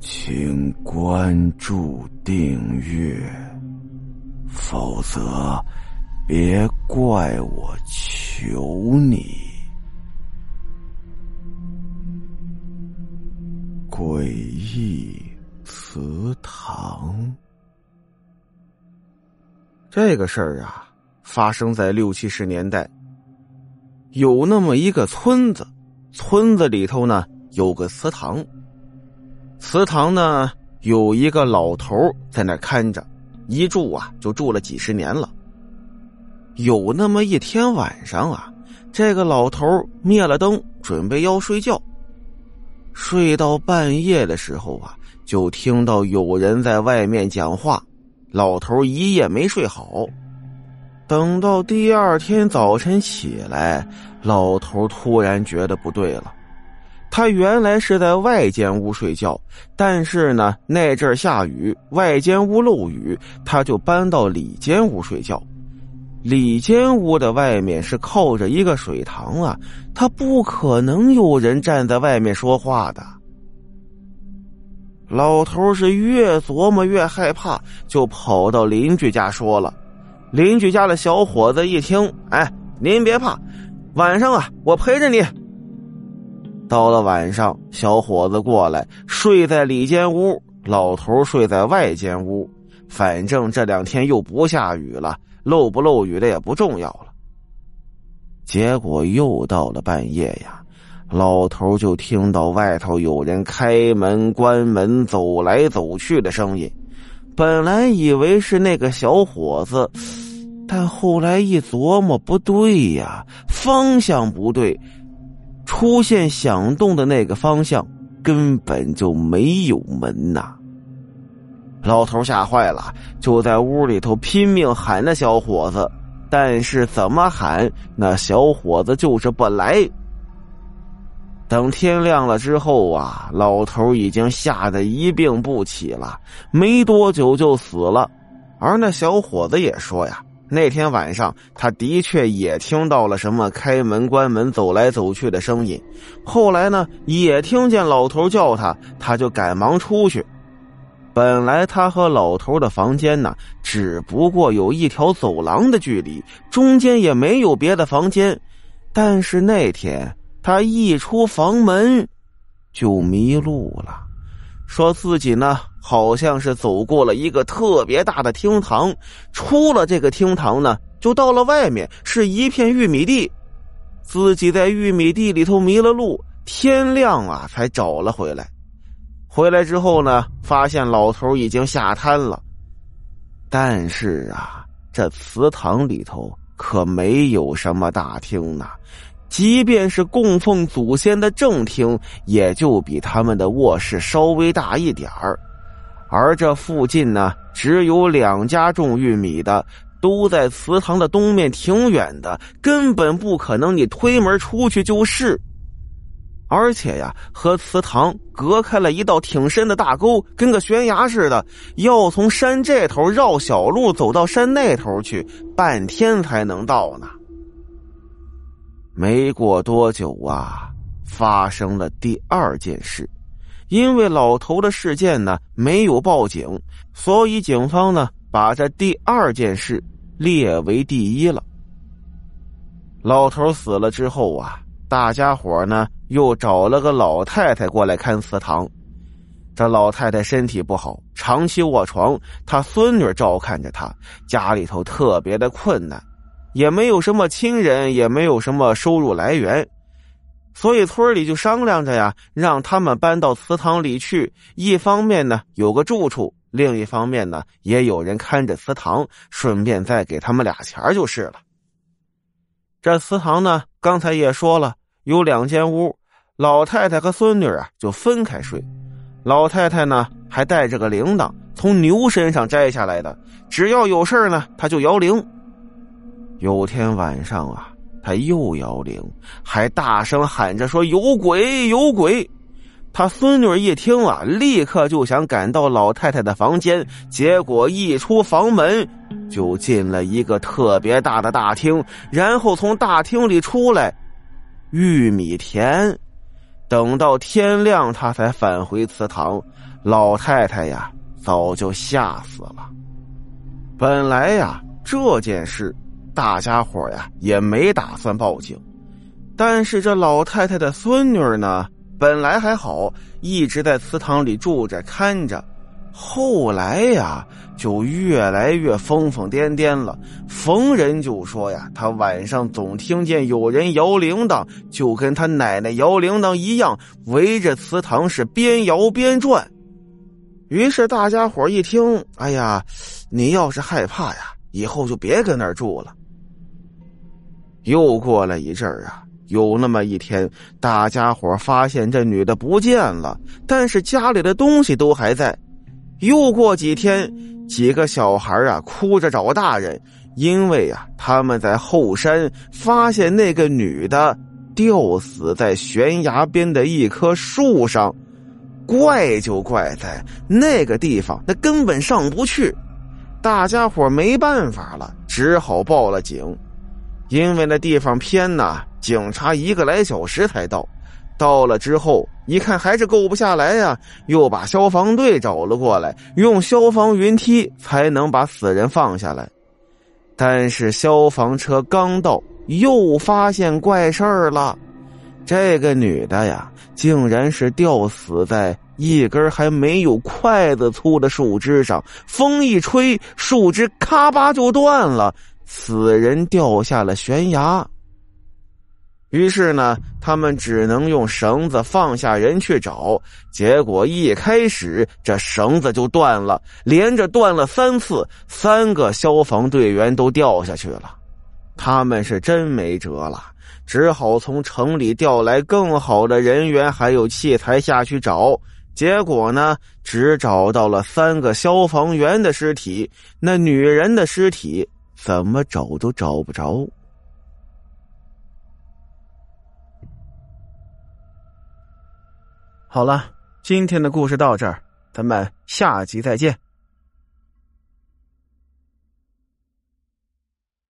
请关注订阅，否则别怪我求你。诡异祠堂，这个事儿啊，发生在六七十年代。有那么一个村子，村子里头呢有个祠堂。祠堂呢，有一个老头在那看着，一住啊就住了几十年了。有那么一天晚上啊，这个老头灭了灯，准备要睡觉。睡到半夜的时候啊，就听到有人在外面讲话。老头一夜没睡好，等到第二天早晨起来，老头突然觉得不对了。他原来是在外间屋睡觉，但是呢，那阵下雨，外间屋漏雨，他就搬到里间屋睡觉。里间屋的外面是靠着一个水塘啊，他不可能有人站在外面说话的。老头是越琢磨越害怕，就跑到邻居家说了。邻居家的小伙子一听，哎，您别怕，晚上啊，我陪着你。到了晚上，小伙子过来睡在里间屋，老头睡在外间屋。反正这两天又不下雨了，漏不漏雨的也不重要了。结果又到了半夜呀，老头就听到外头有人开门、关门、走来走去的声音。本来以为是那个小伙子，但后来一琢磨，不对呀，方向不对。出现响动的那个方向根本就没有门呐！老头吓坏了，就在屋里头拼命喊那小伙子，但是怎么喊，那小伙子就是不来。等天亮了之后啊，老头已经吓得一病不起了，没多久就死了。而那小伙子也说呀。那天晚上，他的确也听到了什么开门、关门、走来走去的声音。后来呢，也听见老头叫他，他就赶忙出去。本来他和老头的房间呢，只不过有一条走廊的距离，中间也没有别的房间。但是那天他一出房门，就迷路了。说自己呢，好像是走过了一个特别大的厅堂，出了这个厅堂呢，就到了外面是一片玉米地，自己在玉米地里头迷了路，天亮啊才找了回来。回来之后呢，发现老头已经下瘫了，但是啊，这祠堂里头可没有什么大厅呢。即便是供奉祖先的正厅，也就比他们的卧室稍微大一点儿。而这附近呢，只有两家种玉米的，都在祠堂的东面，挺远的，根本不可能你推门出去就是。而且呀，和祠堂隔开了一道挺深的大沟，跟个悬崖似的，要从山这头绕小路走到山那头去，半天才能到呢。没过多久啊，发生了第二件事。因为老头的事件呢没有报警，所以警方呢把这第二件事列为第一了。老头死了之后啊，大家伙呢又找了个老太太过来看祠堂。这老太太身体不好，长期卧床，她孙女照看着她，家里头特别的困难。也没有什么亲人，也没有什么收入来源，所以村里就商量着呀，让他们搬到祠堂里去。一方面呢有个住处，另一方面呢也有人看着祠堂，顺便再给他们俩钱就是了。这祠堂呢，刚才也说了，有两间屋，老太太和孙女啊就分开睡。老太太呢还带着个铃铛，从牛身上摘下来的，只要有事呢，她就摇铃。有天晚上啊，他又摇铃，还大声喊着说：“有鬼，有鬼！”他孙女一听啊，立刻就想赶到老太太的房间，结果一出房门就进了一个特别大的大厅，然后从大厅里出来，玉米田，等到天亮，他才返回祠堂。老太太呀，早就吓死了。本来呀，这件事大家伙呀也没打算报警，但是这老太太的孙女呢，本来还好，一直在祠堂里住着看着。后来呀，就越来越疯疯癫癫了。逢人就说呀，他晚上总听见有人摇铃铛，就跟他奶奶摇铃铛一样，围着祠堂是边摇边转。于是大家伙一听，哎呀，你要是害怕呀，以后就别跟那儿住了。又过了一阵儿啊，有那么一天，大家伙发现这女的不见了，但是家里的东西都还在。又过几天，几个小孩啊哭着找大人，因为啊他们在后山发现那个女的吊死在悬崖边的一棵树上。怪就怪在那个地方，那根本上不去。大家伙没办法了，只好报了警。因为那地方偏呐，警察一个来小时才到。到了之后，一看还是够不下来呀，又把消防队找了过来，用消防云梯才能把死人放下来。但是消防车刚到，又发现怪事儿了，这个女的呀，竟然是吊死在一根还没有筷子粗的树枝上，风一吹，树枝咔吧就断了，死人掉下了悬崖。于是呢，他们只能用绳子放下人去找。结果一开始这绳子就断了，连着断了三次，三个消防队员都掉下去了。他们是真没辙了，只好从城里调来更好的人员还有器材下去找。结果呢，只找到了三个消防员的尸体，那女人的尸体怎么找都找不着。好了，今天的故事到这儿，咱们下集再见。